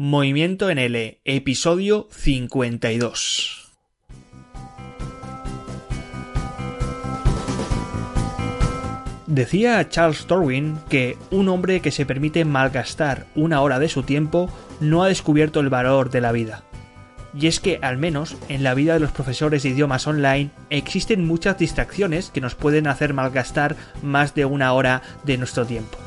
Movimiento en L, episodio 52. Decía Charles Darwin que un hombre que se permite malgastar una hora de su tiempo no ha descubierto el valor de la vida. Y es que, al menos, en la vida de los profesores de idiomas online existen muchas distracciones que nos pueden hacer malgastar más de una hora de nuestro tiempo.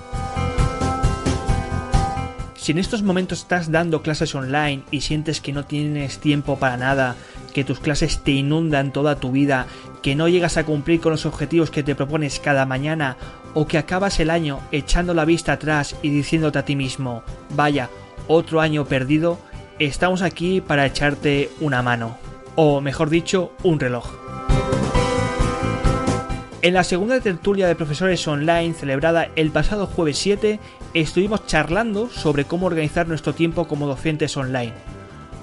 Si en estos momentos estás dando clases online y sientes que no tienes tiempo para nada, que tus clases te inundan toda tu vida, que no llegas a cumplir con los objetivos que te propones cada mañana, o que acabas el año echando la vista atrás y diciéndote a ti mismo, vaya, otro año perdido, estamos aquí para echarte una mano, o mejor dicho, un reloj. En la segunda tertulia de profesores online celebrada el pasado jueves 7, estuvimos charlando sobre cómo organizar nuestro tiempo como docentes online.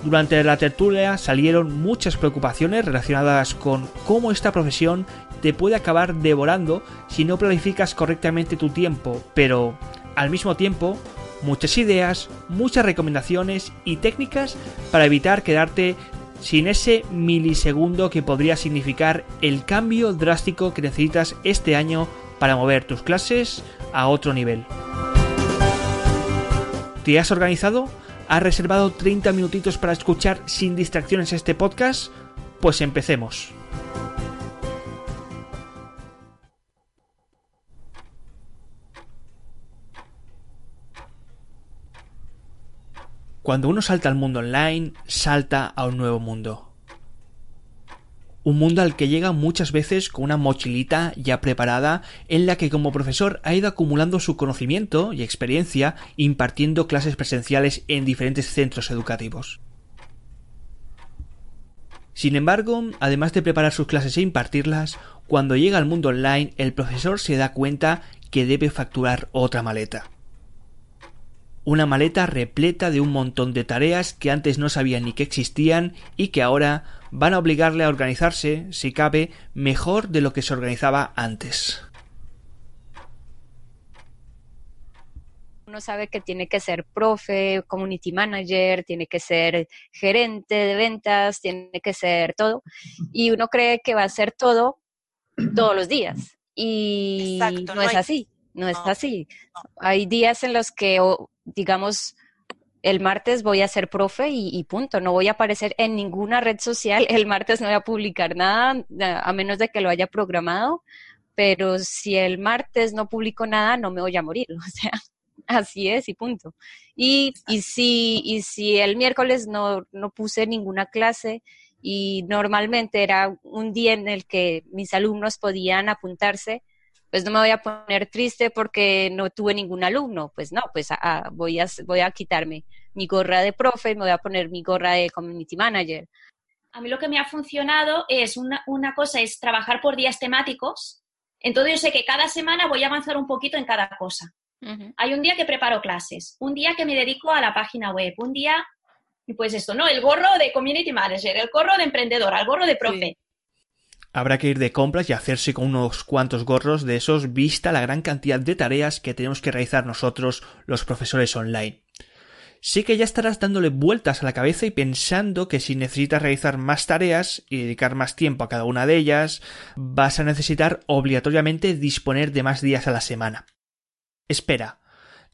Durante la tertulia salieron muchas preocupaciones relacionadas con cómo esta profesión te puede acabar devorando si no planificas correctamente tu tiempo, pero al mismo tiempo muchas ideas, muchas recomendaciones y técnicas para evitar quedarte sin ese milisegundo que podría significar el cambio drástico que necesitas este año para mover tus clases a otro nivel. ¿Te has organizado? ¿Has reservado 30 minutitos para escuchar sin distracciones este podcast? Pues empecemos. Cuando uno salta al mundo online, salta a un nuevo mundo. Un mundo al que llega muchas veces con una mochilita ya preparada en la que como profesor ha ido acumulando su conocimiento y experiencia impartiendo clases presenciales en diferentes centros educativos. Sin embargo, además de preparar sus clases e impartirlas, cuando llega al mundo online el profesor se da cuenta que debe facturar otra maleta una maleta repleta de un montón de tareas que antes no sabía ni que existían y que ahora van a obligarle a organizarse, si cabe, mejor de lo que se organizaba antes. Uno sabe que tiene que ser profe, community manager, tiene que ser gerente de ventas, tiene que ser todo. Y uno cree que va a ser todo todos los días. Y no, es así, no, es así. Hay días en los que digamos, el martes voy a ser profe y, punto. No voy a aparecer en ninguna red social. El martes no voy a publicar nada, a menos de que lo haya programado. Pero si el martes no publico nada, no me voy a morir. O sea, así es y punto. Y, y, si, y si el miércoles no, no puse ninguna clase y normalmente era un día en el que mis alumnos podían apuntarse, pues no me voy a poner triste porque no tuve ningún alumno, pues no, pues voy, a, voy a quitarme mi gorra de profe, me voy a poner mi gorra de community manager. A mí lo que me ha funcionado es una, una cosa, es trabajar por días temáticos. Entonces yo sé que cada semana voy a avanzar un poquito en cada cosa. Hay un día que preparo clases, un día que me dedico a la página web, un día, pues esto, ¿no? El gorro de community manager, el gorro de emprendedor, el gorro de profe. Habrá que ir de compras y hacerse con unos cuantos gorros de esos vista la gran cantidad de tareas que tenemos que realizar nosotros los profesores online. Sí que ya estarás dándole vueltas a la cabeza y pensando que si necesitas realizar más tareas y dedicar más tiempo a cada una de ellas, vas a necesitar obligatoriamente disponer de más días a la semana. Espera,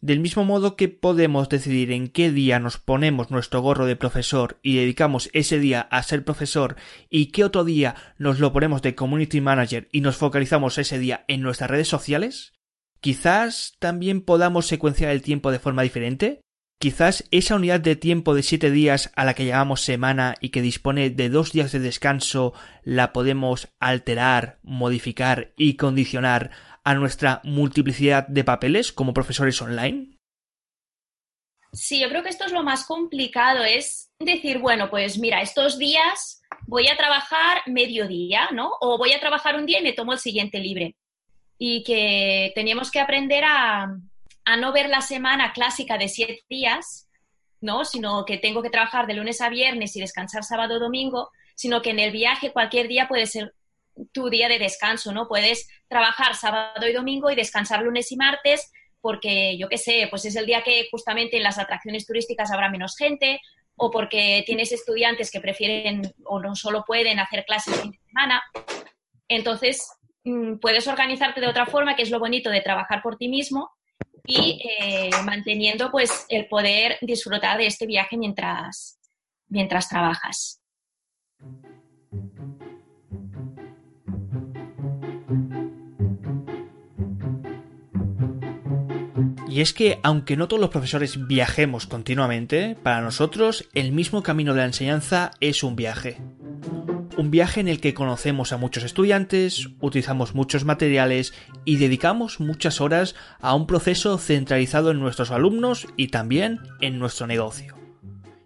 del mismo modo que podemos decidir en qué día nos ponemos nuestro gorro de profesor y dedicamos ese día a ser profesor y qué otro día nos lo ponemos de community manager y nos focalizamos ese día en nuestras redes sociales, quizás también podamos secuenciar el tiempo de forma diferente. Quizás esa unidad de tiempo de siete días a la que llamamos semana y que dispone de dos días de descanso la podemos alterar, modificar y condicionar a nuestra multiplicidad de papeles como profesores online? Sí, yo creo que esto es lo más complicado, es decir, bueno, pues mira, estos días voy a trabajar mediodía, ¿no? O voy a trabajar un día y me tomo el siguiente libre. Y que teníamos que aprender a, a no ver la semana clásica de siete días, ¿no? Sino que tengo que trabajar de lunes a viernes y descansar sábado o domingo, sino que en el viaje cualquier día puede ser tu día de descanso, ¿no? Puedes trabajar sábado y domingo y descansar lunes y martes, porque yo qué sé, pues es el día que justamente en las atracciones turísticas habrá menos gente, o porque tienes estudiantes que prefieren o no solo pueden hacer clases fin de semana. Entonces, mm, puedes organizarte de otra forma, que es lo bonito de trabajar por ti mismo y eh, manteniendo pues el poder disfrutar de este viaje mientras, mientras trabajas. Y es que, aunque no todos los profesores viajemos continuamente, para nosotros el mismo camino de la enseñanza es un viaje. Un viaje en el que conocemos a muchos estudiantes, utilizamos muchos materiales y dedicamos muchas horas a un proceso centralizado en nuestros alumnos y también en nuestro negocio.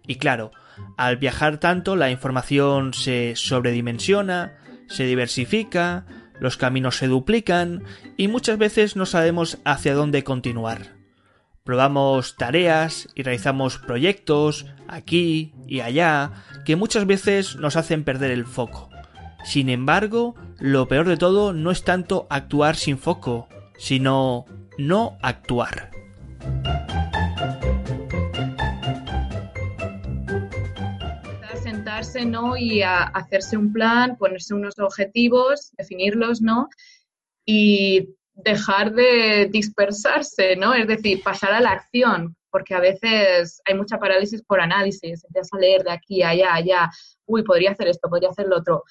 Y claro, al viajar tanto la información se sobredimensiona, se diversifica, los caminos se duplican y muchas veces no sabemos hacia dónde continuar. Probamos tareas y realizamos proyectos aquí y allá que muchas veces nos hacen perder el foco. Sin embargo, lo peor de todo no es tanto actuar sin foco, sino no actuar. sentarse, ¿no? Y hacerse un plan, ponerse unos objetivos, definirlos, ¿no? Y dejar de dispersarse, ¿no? Es decir, pasar a la acción, porque a veces hay mucha parálisis por análisis, empiezas a leer de aquí, allá, allá, uy, podría hacer esto, podría hacer lo otro.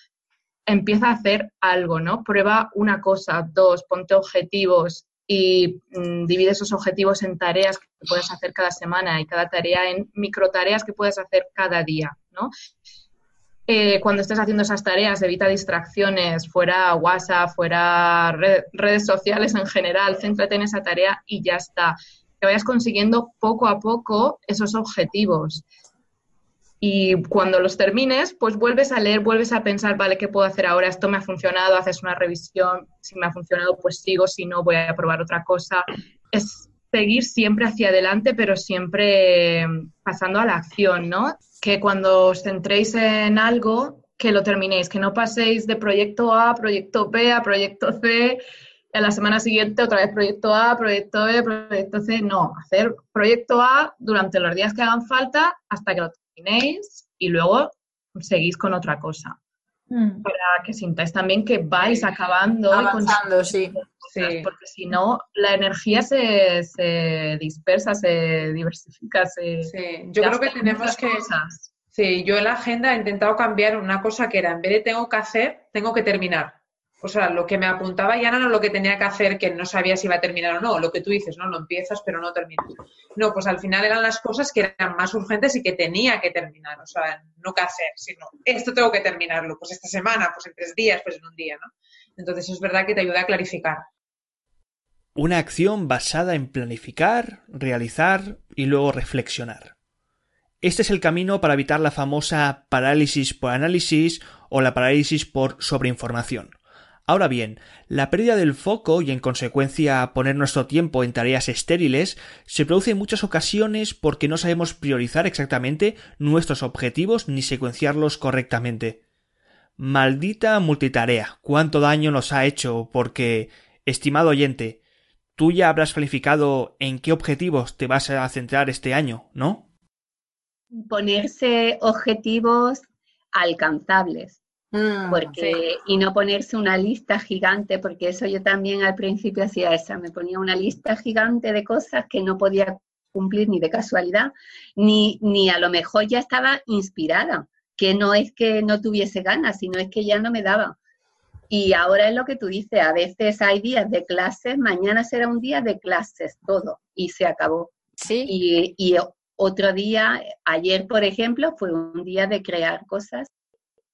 Empieza a hacer algo, ¿no? Prueba una cosa, dos, ponte objetivos y mm, divide esos objetivos en tareas que puedes hacer cada semana y cada tarea en micro tareas que puedes hacer cada día, ¿no? Eh, cuando estés haciendo esas tareas, evita distracciones, fuera WhatsApp, fuera redes sociales en general, céntrate en esa tarea y ya está. Que vayas consiguiendo poco a poco esos objetivos. Y cuando los termines, pues vuelves a leer, vuelves a pensar, vale, ¿qué puedo hacer ahora? Esto me ha funcionado, haces una revisión, si me ha funcionado, pues sigo, si no, voy a probar otra cosa. Es seguir siempre hacia adelante, pero siempre pasando a la acción, ¿no? Que cuando os centréis en algo, que lo terminéis, que no paséis de proyecto A a proyecto B a proyecto C, en la semana siguiente otra vez proyecto A, proyecto B, proyecto C, no, hacer proyecto A durante los días que hagan falta hasta que lo terminéis y luego seguís con otra cosa. Mm. Para que sintáis también que vais acabando. Avanzando, sí. Porque si no, la energía se, se, dispersa, se diversifica. Se, sí, yo creo que tenemos que. Sí, yo en la agenda he intentado cambiar una cosa que era, en vez de tengo que hacer, tengo que terminar o sea, lo que me apuntaba ya no era lo que tenía que hacer, que no sabía si iba a terminar o no, lo que tú dices, ¿no? Lo empiezas pero no terminas. No, pues al final eran las cosas que eran más urgentes y que tenía que terminar, o sea, no que hacer, sino esto tengo que terminarlo, pues esta semana, pues en tres días, pues en un día, ¿no? Entonces es verdad que te ayuda a clarificar. Una acción basada en planificar, realizar y luego reflexionar. Este es el camino para evitar la famosa parálisis por análisis o la parálisis por sobreinformación. Ahora bien, la pérdida del foco y en consecuencia poner nuestro tiempo en tareas estériles se produce en muchas ocasiones porque no sabemos priorizar exactamente nuestros objetivos ni secuenciarlos correctamente. Maldita multitarea, cuánto daño nos ha hecho porque, estimado oyente, tú ya habrás planificado en qué objetivos te vas a centrar este año, ¿no? Ponerse objetivos alcanzables Mm, porque, Y no ponerse una lista gigante, porque eso yo también al principio hacía esa, me ponía una lista gigante de cosas que no podía cumplir ni de casualidad, ni, ni a lo mejor ya estaba inspirada, que no es que no tuviese ganas, sino es que ya no me daba. Y ahora es lo que tú dices, a veces hay días de clases, mañana será un día de clases, todo, y se acabó. Sí. Y, y otro día, ayer por ejemplo, fue un día de crear cosas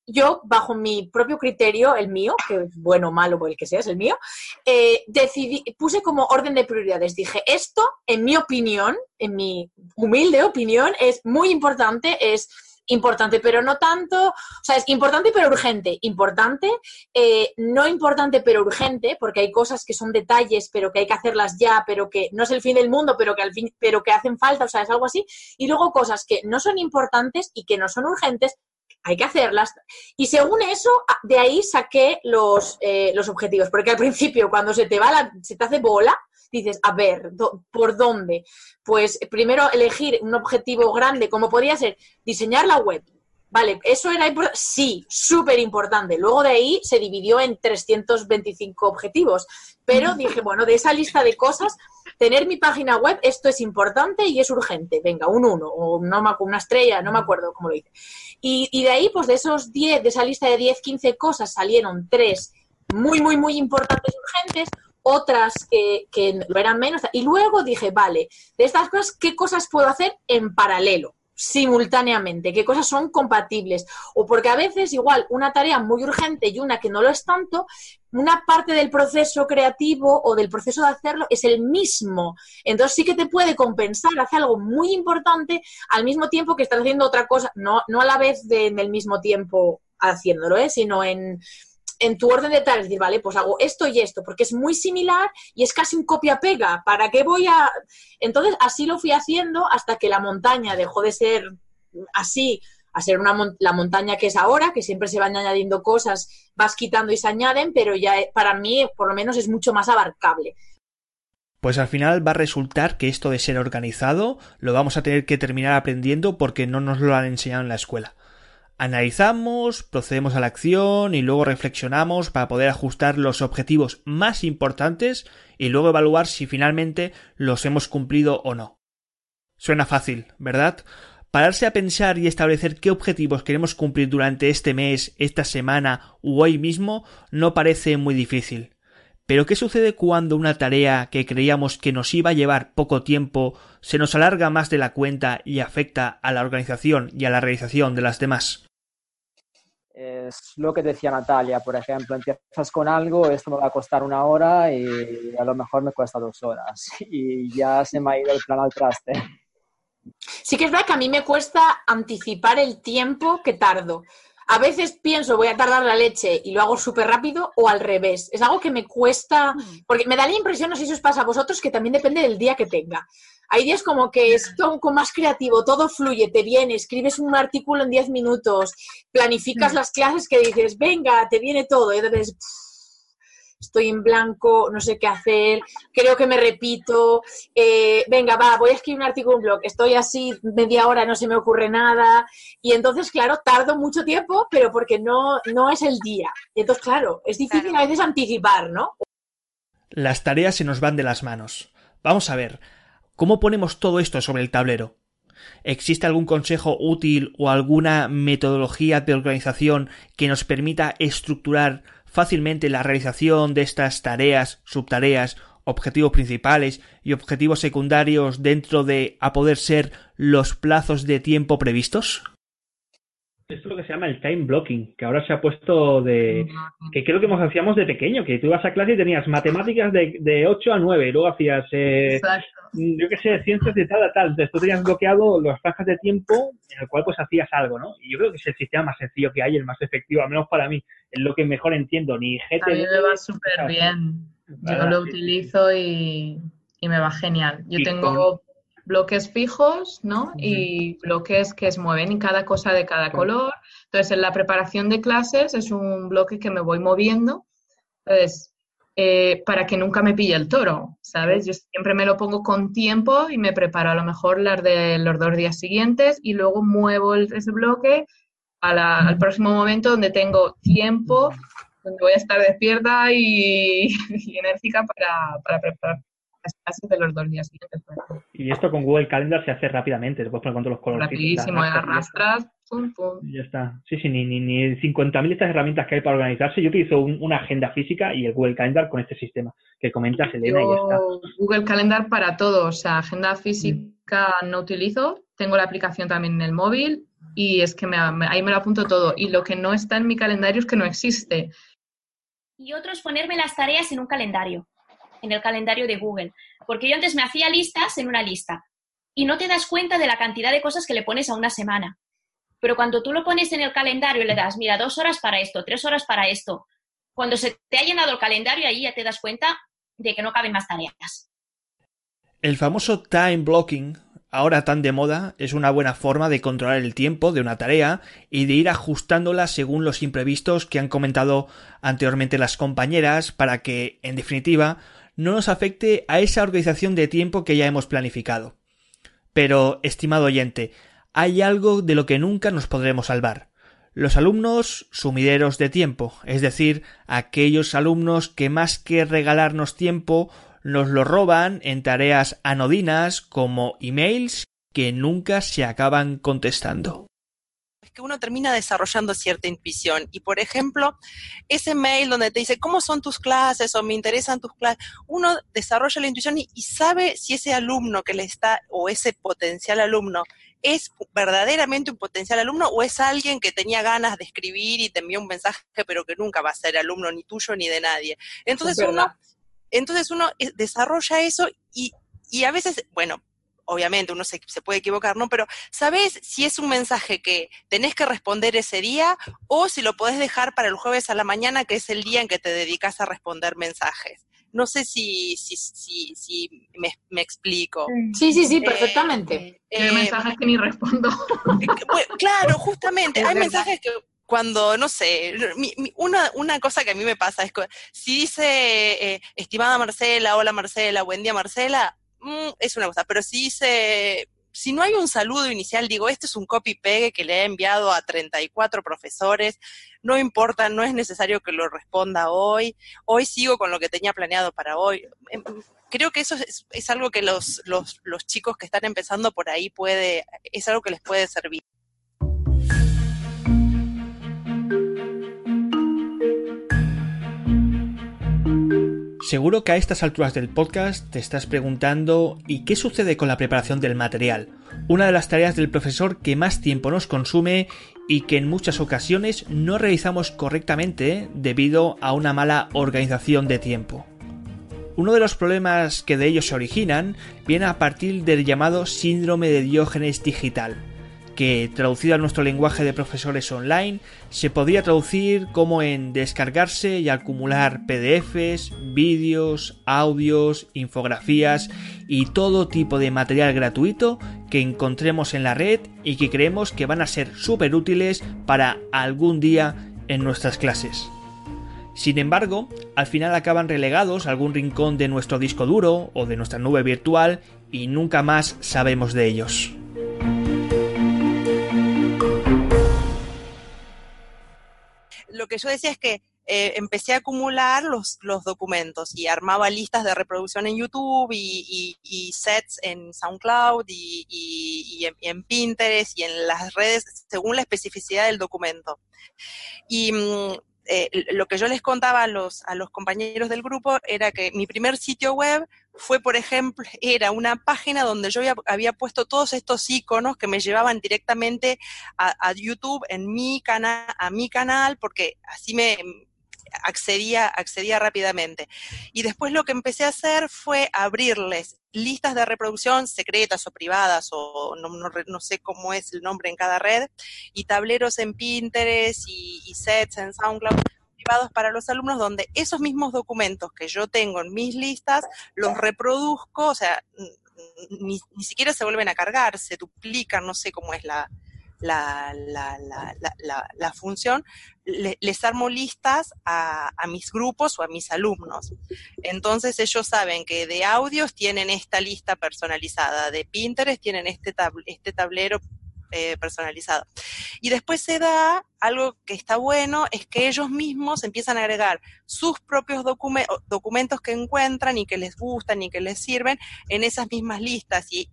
yo, bajo mi propio criterio, el mío, que es bueno malo, o el que sea, es el mío, eh, decidí, puse como orden de prioridades. Dije, esto, en mi opinión, en mi humilde opinión, es muy importante, es importante, pero no tanto, o sea, es importante pero urgente, importante, eh, no importante pero urgente, porque hay cosas que son detalles, pero que hay que hacerlas ya, pero que no es el fin del mundo, pero que al fin, pero que hacen falta, o sea, es algo así, y luego cosas que no son importantes y que no son urgentes, hay que hacerlas. Y según eso, ah, de ahí saqué los, eh, los objetivos, porque al principio cuando se te va la, se te hace bola, dices, a ver, ¿por dónde? Pues primero elegir un objetivo grande, como podría ser diseñar la web. Vale, eso era importante. Sí, súper importante. Luego de ahí se dividió en 325 objetivos. Pero dije, bueno, de esa lista de cosas, tener mi página web, esto es importante y es urgente. Venga, un uno, o no, una estrella, no me acuerdo cómo lo hice. Y, y de ahí, pues de esos 10, de esa lista de 10, 15 cosas, salieron tres muy, muy, muy importantes, urgentes, otras que, lo eran menos. Y luego dije, vale, de estas cosas, ¿qué cosas puedo hacer en paralelo? simultáneamente, qué cosas son compatibles. O porque a veces igual una tarea muy urgente y una que no lo es tanto, una parte del proceso creativo o del proceso de hacerlo es el mismo. Entonces sí que te puede compensar, hacer algo muy importante al mismo tiempo que estás haciendo otra cosa, no, no a la vez de, en el mismo tiempo haciéndolo, ¿eh? sino en en tu orden de tareas, decir, vale, pues hago esto y esto, porque es muy similar y es casi un copia-pega. ¿Para qué voy a...? Entonces, así lo fui haciendo hasta que la montaña dejó de ser así a ser una, la montaña que es ahora, que siempre se van añadiendo cosas, vas quitando y se añaden, pero ya para mí, por lo menos, es mucho más abarcable. Pues al final va a resultar que esto de ser organizado lo vamos a tener que terminar aprendiendo porque no nos lo han enseñado en la escuela. Analizamos, procedemos a la acción y luego reflexionamos para poder ajustar los objetivos más importantes y luego evaluar si finalmente los hemos cumplido o no. Suena fácil, ¿verdad? Pararse a pensar y establecer qué objetivos queremos cumplir durante este mes, esta semana u hoy mismo no parece muy difícil. Pero ¿qué sucede cuando una tarea que creíamos que nos iba a llevar poco tiempo se nos alarga más de la cuenta y afecta a la organización y a la realización de las demás? Es lo que decía Natalia, por ejemplo, empiezas con algo, esto me va a costar una hora y a lo mejor me cuesta dos horas y ya se me ha ido el plan al traste. Sí que es verdad que a mí me cuesta anticipar el tiempo que tardo. A veces pienso voy a tardar la leche y lo hago súper rápido o al revés. Es algo que me cuesta, mm. porque me da la impresión, no sé si os pasa a vosotros, que también depende del día que tenga. Hay días como que es un poco más creativo, todo fluye, te viene, escribes un artículo en 10 minutos, planificas mm. las clases que dices, venga, te viene todo. Y entonces, estoy en blanco, no sé qué hacer, creo que me repito, eh, venga, va, voy a escribir un artículo en blog, estoy así media hora, no se me ocurre nada, y entonces, claro, tardo mucho tiempo, pero porque no, no es el día. Y entonces, claro, es difícil a veces anticipar, ¿no? Las tareas se nos van de las manos. Vamos a ver, ¿cómo ponemos todo esto sobre el tablero? ¿Existe algún consejo útil o alguna metodología de organización que nos permita estructurar fácilmente la realización de estas tareas, subtareas, objetivos principales y objetivos secundarios dentro de a poder ser los plazos de tiempo previstos? Esto es lo que se llama el time blocking, que ahora se ha puesto de... que creo que nos hacíamos de pequeño, que tú ibas a clase y tenías matemáticas de, de 8 a 9, y luego hacías, eh, yo qué sé, ciencias de tal a tal. Entonces tú tenías bloqueado las franjas de tiempo en el cual pues hacías algo, ¿no? Y yo creo que es el sistema más sencillo que hay, el más efectivo, al menos para mí, es lo que mejor entiendo. Ni GT... A mí me va súper bien. Yo lo utilizo y, y, me va genial. Yo tengo bloques fijos, ¿no? Y bloques que se mueven y cada cosa de cada color. Entonces, en la preparación de clases es un bloque que me voy moviendo. Entonces, eh, para que nunca me pille el toro, ¿sabes? Yo siempre me lo pongo con tiempo y me preparo a lo mejor las de los dos días siguientes y luego muevo ese bloque al próximo momento donde tengo tiempo, donde voy a estar despierta y, y enérgica para, para preparar de los dos días siguientes. Y esto con Google Calendar se hace rápidamente, te puedes poner con todos los colores. Rapidísimo, arrastras, pum, pum. Y ya está. Sí, sí, ni, ni, ni 50.000 estas herramientas que hay para organizarse. Yo utilizo una agenda física y el Google Calendar con este sistema que comentas, Elena, y ya está. Google Calendar para todo, o sea, agenda física no utilizo, tengo la aplicación también en el móvil y es que me, ahí me lo apunto todo. Y lo que no está en mi calendario es que no existe. Y otro es ponerme las tareas en un calendario en el calendario de Google. Porque yo antes me hacía listas en una lista y no te das cuenta de la cantidad de cosas que le pones a una semana. Pero cuando tú lo pones en el calendario y le das, mira, dos horas para esto, tres horas para esto, cuando se te ha llenado el calendario, ahí ya te das cuenta de que no caben más tareas. El famoso time blocking, ahora tan de moda, es una buena forma de controlar el tiempo de una tarea y de ir ajustándola según los imprevistos que han comentado anteriormente las compañeras para que, en definitiva, no nos afecte a esa organización de tiempo que ya hemos planificado. Pero, estimado oyente, hay algo de lo que nunca nos podremos salvar. Los alumnos sumideros de tiempo, es decir, aquellos alumnos que más que regalarnos tiempo nos lo roban en tareas anodinas como emails que nunca se acaban contestando que uno termina desarrollando cierta intuición. Y por ejemplo, ese mail donde te dice, ¿cómo son tus clases? o me interesan tus clases, uno desarrolla la intuición y, sabe si ese alumno que le está, o ese potencial alumno, es verdaderamente un potencial alumno o es alguien que tenía ganas de escribir y te envió un mensaje, pero que nunca va a ser alumno ni tuyo ni de nadie. Entonces uno, entonces uno eh, desarrolla eso y, y a veces, bueno, obviamente uno se, puede equivocar, ¿no? Pero ¿sabes si es un mensaje que tenés que responder ese día o si lo podés dejar para el jueves a la mañana, que es el día en que te dedicas a responder mensajes? No sé si, si, si, si me, explico. Sí, sí, sí, perfectamente. Eh, hay mensajes que ni respondo. claro, justamente. hay mensajes que cuando, no sé, una, una, cosa que a mí me pasa es que si dice, eh, estimada Marcela, hola Marcela, buen día Marcela, Mm, es una cosa, pero si dice, si no hay un saludo inicial, digo, este es un copy-pegue que le he enviado a 34 profesores, no importa, no es necesario que lo responda hoy, hoy sigo con lo que tenía planeado para hoy. Em, creo que eso es, es algo que los, los, los chicos que están empezando por ahí puede, es algo que les puede servir. Seguro que a estas alturas del podcast te estás preguntando ¿y qué sucede con la preparación del material? Una de las tareas del profesor que más tiempo nos consume y que en muchas ocasiones no realizamos correctamente debido a una mala organización de tiempo. Uno de los problemas que de ellos se originan viene a partir del llamado síndrome de Diógenes digital que traducido a nuestro lenguaje de profesores online se podría traducir como en descargarse y acumular PDFs, vídeos, audios, infografías y todo tipo de material gratuito que encontremos en la red y que creemos que van a ser súper útiles para algún día en nuestras clases. Sin embargo, al final acaban relegados a algún rincón de nuestro disco duro o de nuestra nube virtual y nunca más sabemos de ellos. Lo que yo decía es que eh, empecé a acumular los, documentos y armaba listas de reproducción en YouTube y, sets en SoundCloud y, en, Pinterest y en las redes según la especificidad del documento. Y mm, eh, lo que yo les contaba a los compañeros del grupo era que mi primer sitio web fue, por ejemplo, era una página donde yo había, puesto todos estos iconos que me llevaban directamente a, YouTube en mi canal, a mi canal, porque así me accedía, accedía rápidamente. Y después lo que empecé a hacer fue abrirles listas de reproducción secretas o privadas, o no, sé cómo es el nombre en cada red, y tableros en Pinterest y sets en SoundCloud para los alumnos donde esos mismos documentos que yo tengo en mis listas los reproduzco, o sea, ni, siquiera se vuelven a cargar, se duplican, no sé cómo es la, la, la, función, les armo listas a, mis grupos o a mis alumnos. Entonces ellos saben que de audios tienen esta lista personalizada, de Pinterest tienen este, este tablero eh, personalizado. Y después se da algo que está bueno, es que ellos mismos empiezan a agregar sus propios documentos que encuentran y que les gustan y que les sirven en esas mismas listas. Y,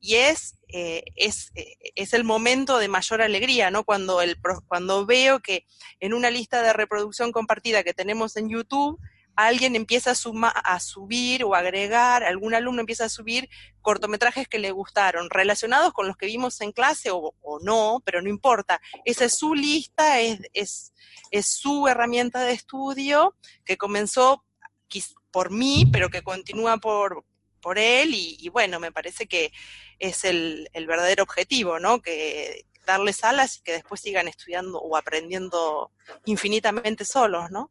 y es, eh, es, eh, es, el momento de mayor alegría, ¿no? Cuando, el, cuando veo que en una lista de reproducción compartida que tenemos en YouTube, alguien empieza a, a subir o agregar, algún alumno empieza a subir cortometrajes que le gustaron, relacionados con los que vimos en clase o, no, pero no importa. Esa es su lista, es, es, es su herramienta de estudio que comenzó por mí, pero que continúa por, por él y, bueno, me parece que es el, el, verdadero objetivo, ¿no? Que darles alas y que después sigan estudiando o aprendiendo infinitamente solos, ¿no?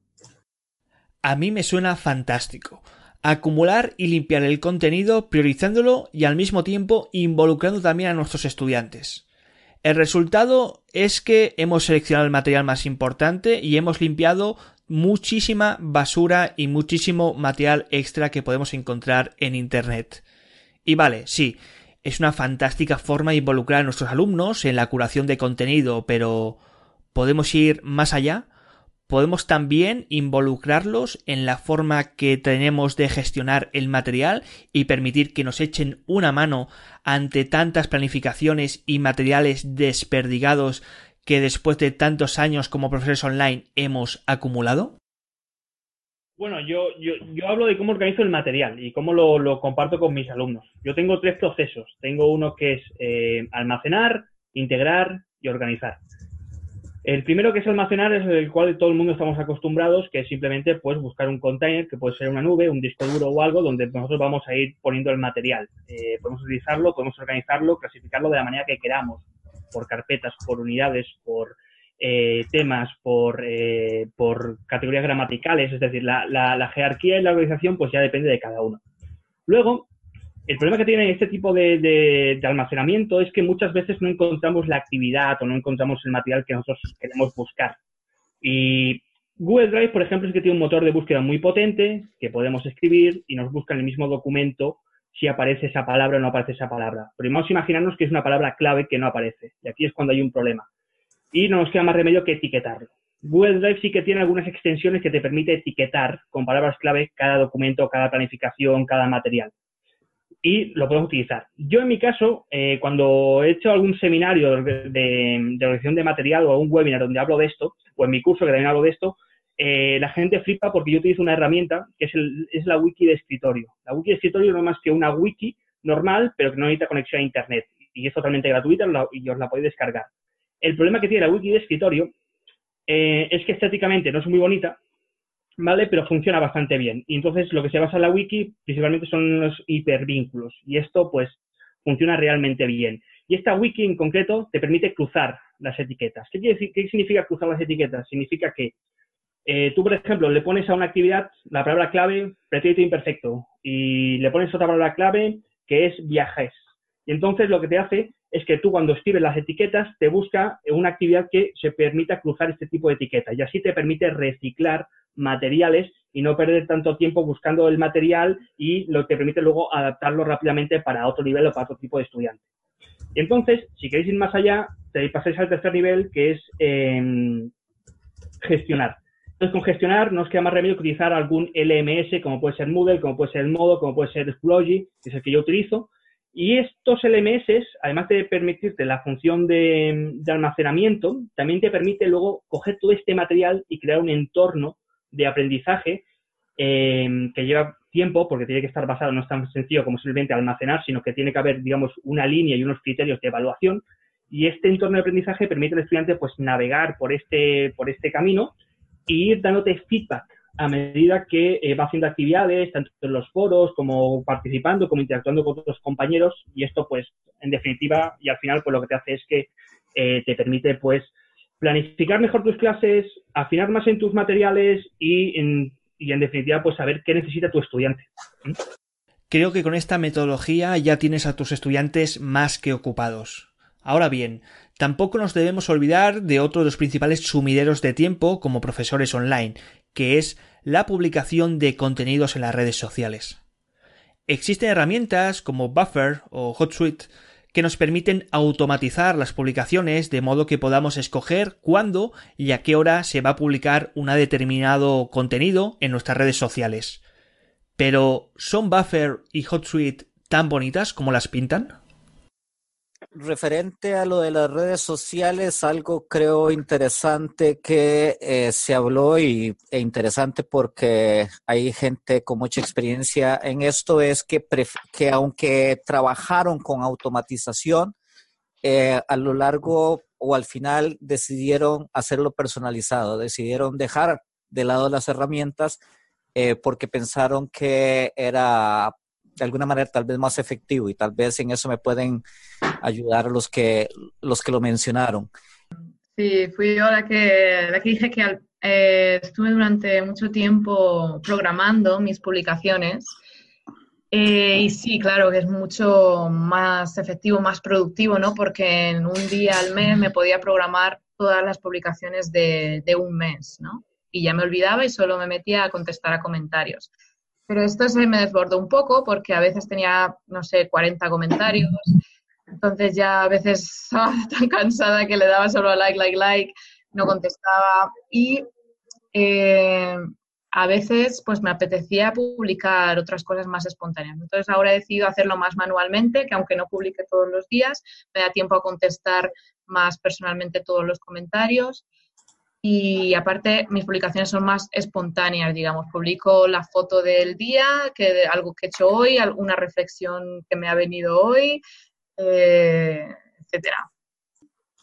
A mí me suena fantástico. Acumular y limpiar el contenido priorizándolo y al mismo tiempo involucrando también a nuestros estudiantes. El resultado es que hemos seleccionado el material más importante y hemos limpiado muchísima basura y muchísimo material extra que podemos encontrar en Internet. Y vale, sí, es una fantástica forma de involucrar a nuestros alumnos en la curación de contenido, pero ¿podemos ir más allá? Podemos también involucrarlos en la forma que tenemos de gestionar el material y permitir que nos echen una mano ante tantas planificaciones y materiales desperdigados que después de tantos años como profesores online hemos acumulado? Bueno, yo, yo, yo hablo de cómo organizo el material y cómo lo, comparto con mis alumnos. Yo tengo tres procesos. Tengo uno que es eh, almacenar, integrar y organizar. El primero que es almacenar es el cual todo el mundo estamos acostumbrados, que es simplemente pues, buscar un container, que puede ser una nube, un disco duro o algo, donde nosotros vamos a ir poniendo el material. Eh, podemos utilizarlo, podemos organizarlo, clasificarlo de la manera que queramos, por carpetas, por unidades, por eh, temas, por, eh, por categorías gramaticales, es decir, la, la jerarquía y la organización pues ya depende de cada uno. Luego, el problema que tiene este tipo de, almacenamiento es que muchas veces no encontramos la actividad o no encontramos el material que nosotros queremos buscar. Y Google Drive, por ejemplo, es que tiene un motor de búsqueda muy potente que podemos escribir y nos busca en el mismo documento si aparece esa palabra o no aparece esa palabra. Pero vamos a imaginarnos que es una palabra clave que no aparece. Y aquí es cuando hay un problema. Y no nos queda más remedio que etiquetarlo. Google Drive sí que tiene algunas extensiones que te permite etiquetar con palabras clave cada documento, cada planificación, cada material y lo podemos utilizar. Yo, en mi caso, eh, cuando he hecho algún seminario de, de, organización de material o algún webinar donde hablo de esto, o en mi curso que también hablo de esto, eh, la gente flipa porque yo utilizo una herramienta que es, el, es la wiki de escritorio. La wiki de escritorio no es más que una wiki normal, pero que no necesita conexión a Internet y es totalmente gratuita y os la podéis descargar. El problema que tiene la wiki de escritorio eh, es que estéticamente no es muy bonita ¿vale? Pero funciona bastante bien. Y entonces lo que se basa en la wiki principalmente son los hipervínculos. Y esto, pues, funciona realmente bien. Y esta wiki en concreto te permite cruzar las etiquetas. ¿Qué, quiere qué significa cruzar las etiquetas? Significa que eh, tú, por ejemplo, le pones a una actividad la palabra clave pretérito imperfecto y le pones otra palabra clave que es viajes. Y entonces lo que te hace es que tú cuando escribes las etiquetas te busca una actividad que se permita cruzar este tipo de etiquetas y así te permite reciclar materiales y no perder tanto tiempo buscando el material y lo que permite luego adaptarlo rápidamente para otro nivel o para otro tipo de estudiante. entonces, si queréis ir más allá, te pasáis al tercer nivel que es em, gestionar. Entonces, con gestionar nos queda más remedio utilizar algún LMS, como puede ser Moodle, como puede ser el Modo, como puede ser Schoology, que es el que yo utilizo. Y estos LMS, además de permitirte la función de almacenamiento, también te permite luego coger todo este material y crear un entorno de aprendizaje em, que lleva tiempo, porque tiene que estar basado, no es tan sencillo como simplemente almacenar, sino que tiene que haber, digamos, una línea y unos criterios de evaluación. Y este entorno de aprendizaje permite al estudiante pues navegar por este, por este camino y ir dándote feedback a medida que eh, va haciendo actividades, tanto en los foros como participando, como interactuando con otros compañeros. Y esto, pues, en definitiva, y al final, pues lo que te hace es que eh, te permite, pues, planificar mejor tus clases, afinar más en tus materiales y en, y en definitiva pues saber qué necesita tu estudiante. ¿Mm? Creo que con esta metodología ya tienes a tus estudiantes más que ocupados. Ahora bien, tampoco nos debemos olvidar de otro de los principales sumideros de tiempo como profesores online, que es la publicación de contenidos en las redes sociales. Existen herramientas como Buffer o HotSuite que nos permiten automatizar las publicaciones de modo que podamos escoger cuándo y a qué hora se va a publicar un determinado contenido en nuestras redes sociales. Pero ¿son Buffer y HotSuite tan bonitas como las pintan? Referente a lo de las redes sociales, algo creo interesante que eh, se habló y, e interesante porque hay gente con mucha experiencia en esto, es que, que aunque trabajaron con automatización, eh, a lo largo o al final decidieron hacerlo personalizado, decidieron dejar de lado las herramientas eh, porque pensaron que era de alguna manera tal vez más efectivo y tal vez en eso me pueden ayudar los que, los que lo mencionaron. Sí, fui yo la que, la que dije que eh, estuve durante mucho tiempo programando mis publicaciones eh, y sí, claro que es mucho más efectivo, más productivo, ¿no? Porque en un día al mes me podía programar todas las publicaciones de, de un mes, ¿no? y ya me olvidaba y solo me metía a contestar a comentarios. Pero esto se me desbordó un poco porque a veces tenía, no sé, 40 comentarios. Entonces ya a veces estaba tan cansada que le daba solo like, like, like, no contestaba. Y eh, a veces pues me apetecía publicar otras cosas más espontáneas. Entonces ahora he decidido hacerlo más manualmente, que aunque no publique todos los días, me da tiempo a contestar más personalmente todos los comentarios. Y aparte, mis publicaciones son más espontáneas, digamos. Publico la foto del día, que algo que he hecho hoy, alguna reflexión que me ha venido hoy, eh, etcétera.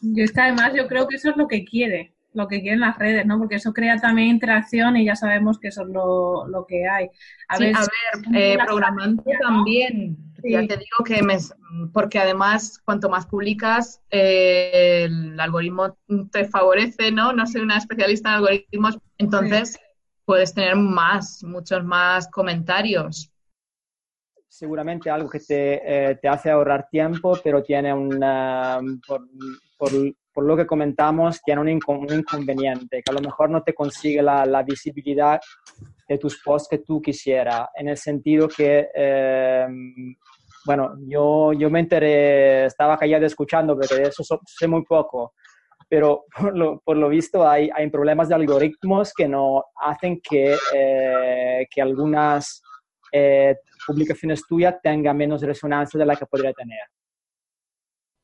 Yo es que además yo creo que eso es lo que quiere, lo que quieren las redes, ¿no? Porque eso crea también interacción y ya sabemos que eso es lo, lo que hay. A ver, eh, programando también. Ya te digo que me, porque además cuanto más publicas, eh, el algoritmo te favorece, ¿no? No soy una especialista en algoritmos, entonces puedes tener más, muchos más comentarios. Seguramente algo que te, eh, te hace ahorrar tiempo, pero tiene un, por, por, por, lo que comentamos, tiene un, inconveniente, que a lo mejor no te consigue la, la visibilidad de tus posts que tú quisieras, en el sentido que eh, bueno, yo, yo me enteré, estaba callado escuchando, pero de eso sé muy poco. Pero por lo, por lo visto hay, hay, problemas de algoritmos que no hacen que, eh, que algunas eh, publicaciones tuyas tengan menos resonancia de la que podría tener.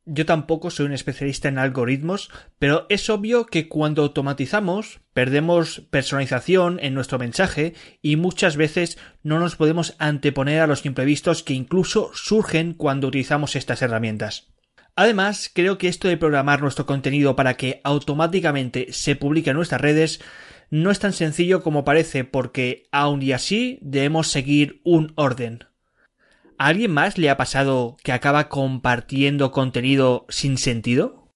Yo tampoco soy un especialista en algoritmos, pero es obvio que cuando automatizamos perdemos personalización en nuestro mensaje y muchas veces no nos podemos anteponer a los imprevistos que incluso surgen cuando utilizamos estas herramientas. Además, creo que esto de programar nuestro contenido para que automáticamente se publique en nuestras redes no es tan sencillo como parece porque aun y así debemos seguir un orden. ¿A alguien más le ha pasado que acaba compartiendo contenido sin sentido?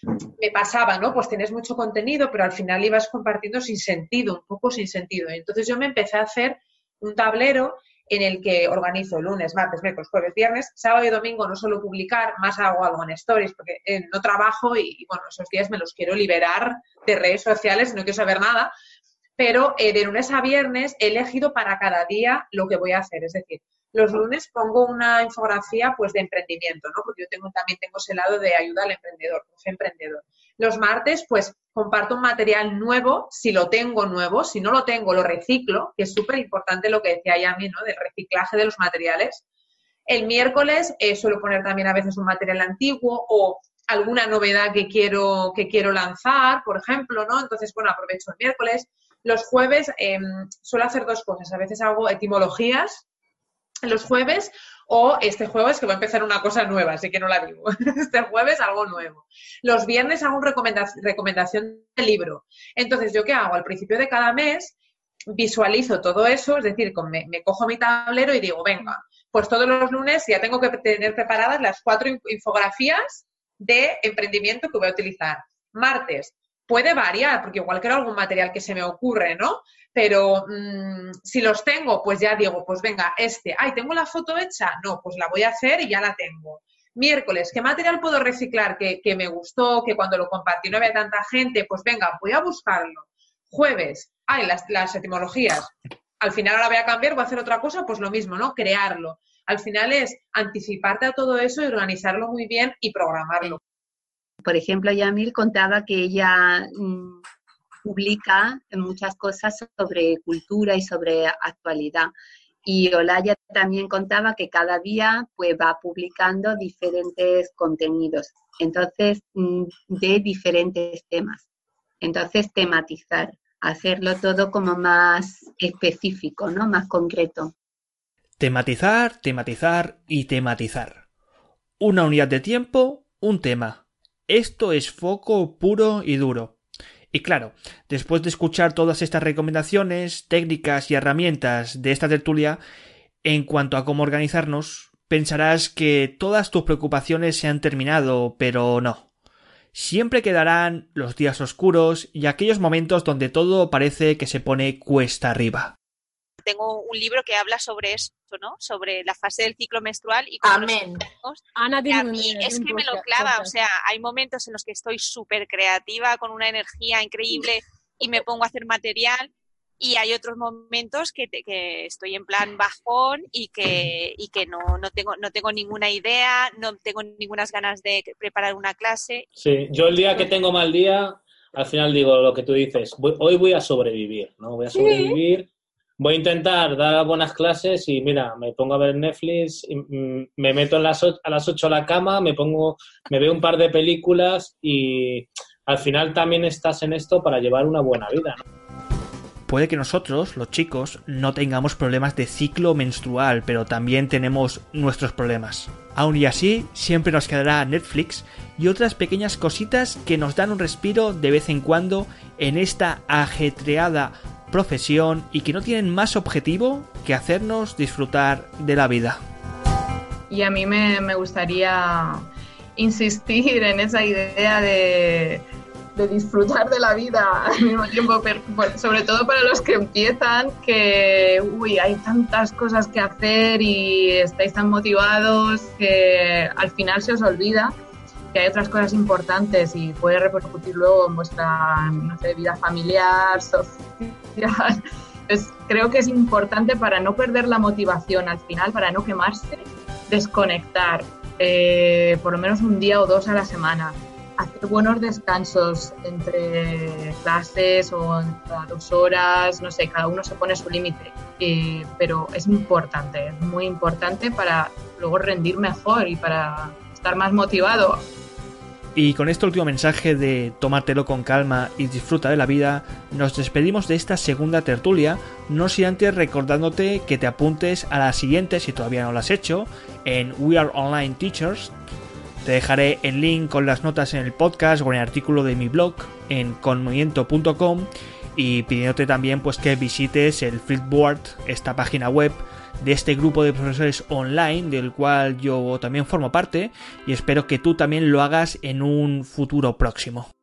Me pasaba, ¿no? Pues tienes mucho contenido, pero al final ibas compartiendo sin sentido, un poco sin sentido. Entonces yo me empecé a hacer un tablero en el que organizo lunes, martes, miércoles, jueves, viernes, sábado y domingo no suelo publicar, más hago algo en stories porque eh, no trabajo y, bueno, esos días me los quiero liberar de redes sociales, no quiero saber nada, pero eh, de lunes a viernes he elegido para cada día lo que voy a hacer, es decir, los lunes pongo una infografía pues de emprendimiento, ¿no? Porque yo tengo, también tengo ese lado de ayuda al emprendedor, emprendedor. Los martes, pues comparto un material nuevo, si lo tengo nuevo, si no lo tengo, lo reciclo, que es súper importante lo que decía Yami, ¿no? Del reciclaje de los materiales. El miércoles eh, suelo poner también a veces un material antiguo o alguna novedad que quiero, que quiero lanzar, por ejemplo, ¿no? Entonces, bueno, aprovecho el miércoles. Los jueves eh, suelo hacer dos cosas. A veces hago etimologías, los jueves o este jueves que voy a empezar una cosa nueva, así que no la digo. Este jueves algo nuevo. Los viernes hago una recomendación de libro. Entonces, ¿yo qué hago? Al principio de cada mes visualizo todo eso, es decir, me cojo mi tablero y digo, venga, pues todos los lunes ya tengo que tener preparadas las cuatro infografías de emprendimiento que voy a utilizar. Martes, puede variar, porque igual quiero algún material que se me ocurre, ¿no? pero mm, si los tengo, pues ya digo, pues venga, este, ay, ¿tengo la foto hecha? No, pues la voy a hacer y ya la tengo. Miércoles, ¿qué material puedo reciclar que, me gustó, que cuando lo compartí no había tanta gente? Pues venga, voy a buscarlo. Jueves, ay, las, las etimologías. Al final ahora voy a cambiar, voy a hacer otra cosa, pues lo mismo, ¿no? Crearlo. Al final es anticiparte a todo eso y organizarlo muy bien y programarlo. Por ejemplo, Yamil contaba que ella mm, publica muchas cosas sobre cultura y sobre actualidad. Y Olaya también contaba que cada día pues, va publicando diferentes contenidos, entonces, mm, de diferentes temas. Entonces, tematizar, hacerlo todo como más específico, ¿no? Más concreto. Tematizar, tematizar y tematizar. Una unidad de tiempo, un tema. Esto es foco puro y duro. Y claro, después de escuchar todas estas recomendaciones, técnicas y herramientas de esta tertulia, en cuanto a cómo organizarnos, pensarás que todas tus preocupaciones se han terminado, pero no. Siempre quedarán los días oscuros y aquellos momentos donde todo parece que se pone cuesta arriba tengo un libro que habla sobre esto, ¿no? Sobre la fase del ciclo menstrual y Amén. Ana a mí es que me lo clava, o sea, hay momentos en los que estoy súper creativa, con una energía increíble, y me pongo a hacer material y hay otros momentos que, que estoy en plan bajón y que, y que no, no, tengo, no tengo ninguna idea, no tengo ninguna ganas de preparar una clase. Sí, yo el día que tengo mal día, al final digo lo que tú dices, hoy voy a sobrevivir, ¿no? Voy a sobrevivir, voy a intentar dar buenas clases y mira, me pongo a ver Netflix, mm, me meto las a las 8 a la cama, me pongo, me veo un par de películas y al final también estás en esto para llevar una buena vida. Puede que nosotros, los chicos, no tengamos problemas de ciclo menstrual, pero también tenemos nuestros problemas. Aún y así, siempre nos quedará Netflix y otras pequeñas cositas que nos dan un respiro de vez en cuando en esta ajetreada profesión y que no tienen más objetivo que hacernos disfrutar de la vida. Y a mí me, me gustaría insistir en esa idea de disfrutar de la vida al mismo tiempo, sobre todo para los que empiezan, que uy, hay tantas cosas que hacer y estáis tan motivados que al final se os olvida que hay otras cosas importantes y puede repercutir luego en vuestra vida familiar. Entonces, creo que es importante para no perder la motivación al final, para no quemarse, desconectar eh, por lo menos un día o dos a la semana hacer buenos descansos entre clases o entre dos horas, no sé, cada uno se pone su límite, pero es importante, es muy importante para luego rendir mejor y para estar más motivado. Y con este último mensaje de tomártelo con calma y disfruta de la vida, nos despedimos de esta segunda tertulia, no sin antes recordándote que te apuntes a la siguiente si todavía no lo has hecho, en We Are Online Teachers, te dejaré el link con las notas en el podcast o en el artículo de mi blog en conmovimiento.com y pidiéndote también pues que visites el Flipboard, esta página web de este grupo de profesores online del cual yo también formo parte y espero que tú también lo hagas en un futuro próximo.